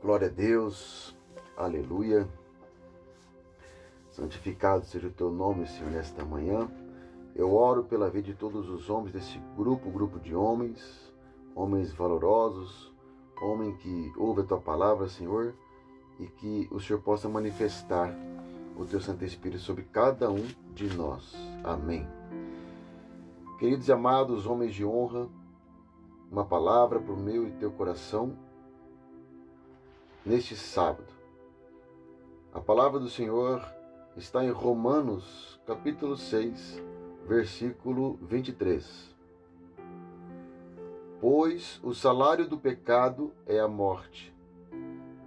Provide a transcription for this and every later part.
Glória a Deus, aleluia. Santificado seja o teu nome, Senhor, nesta manhã. Eu oro pela vida de todos os homens desse grupo, grupo de homens, homens valorosos, homem que ouve a tua palavra, Senhor, e que o Senhor possa manifestar o teu Santo Espírito sobre cada um de nós. Amém. Queridos e amados homens de honra, uma palavra para o meu e teu coração neste sábado. A palavra do Senhor está em Romanos, capítulo 6, versículo 23. Pois o salário do pecado é a morte,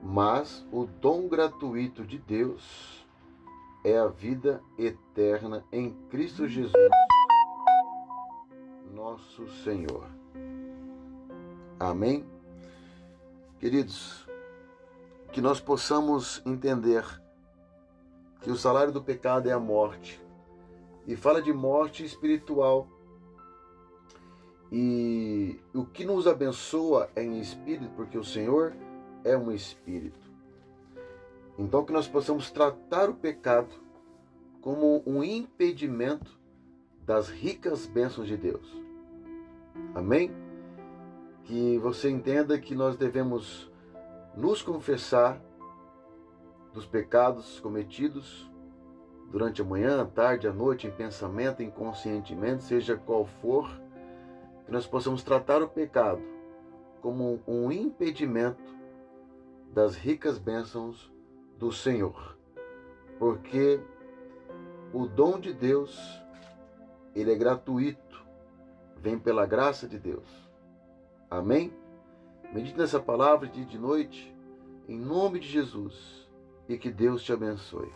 mas o dom gratuito de Deus é a vida eterna em Cristo Jesus, nosso Senhor. Amém? Queridos, que nós possamos entender que o salário do pecado é a morte. E fala de morte espiritual. E o que nos abençoa é em espírito, porque o Senhor é um espírito. Então que nós possamos tratar o pecado como um impedimento das ricas bênçãos de Deus. Amém? Que você entenda que nós devemos nos confessar dos pecados cometidos durante a manhã, a tarde, a noite, em pensamento, inconscientemente, seja qual for, que nós possamos tratar o pecado como um impedimento das ricas bênçãos do Senhor. Porque o dom de Deus, ele é gratuito, vem pela graça de Deus. Amém? Medite nessa palavra de noite, em nome de Jesus, e que Deus te abençoe.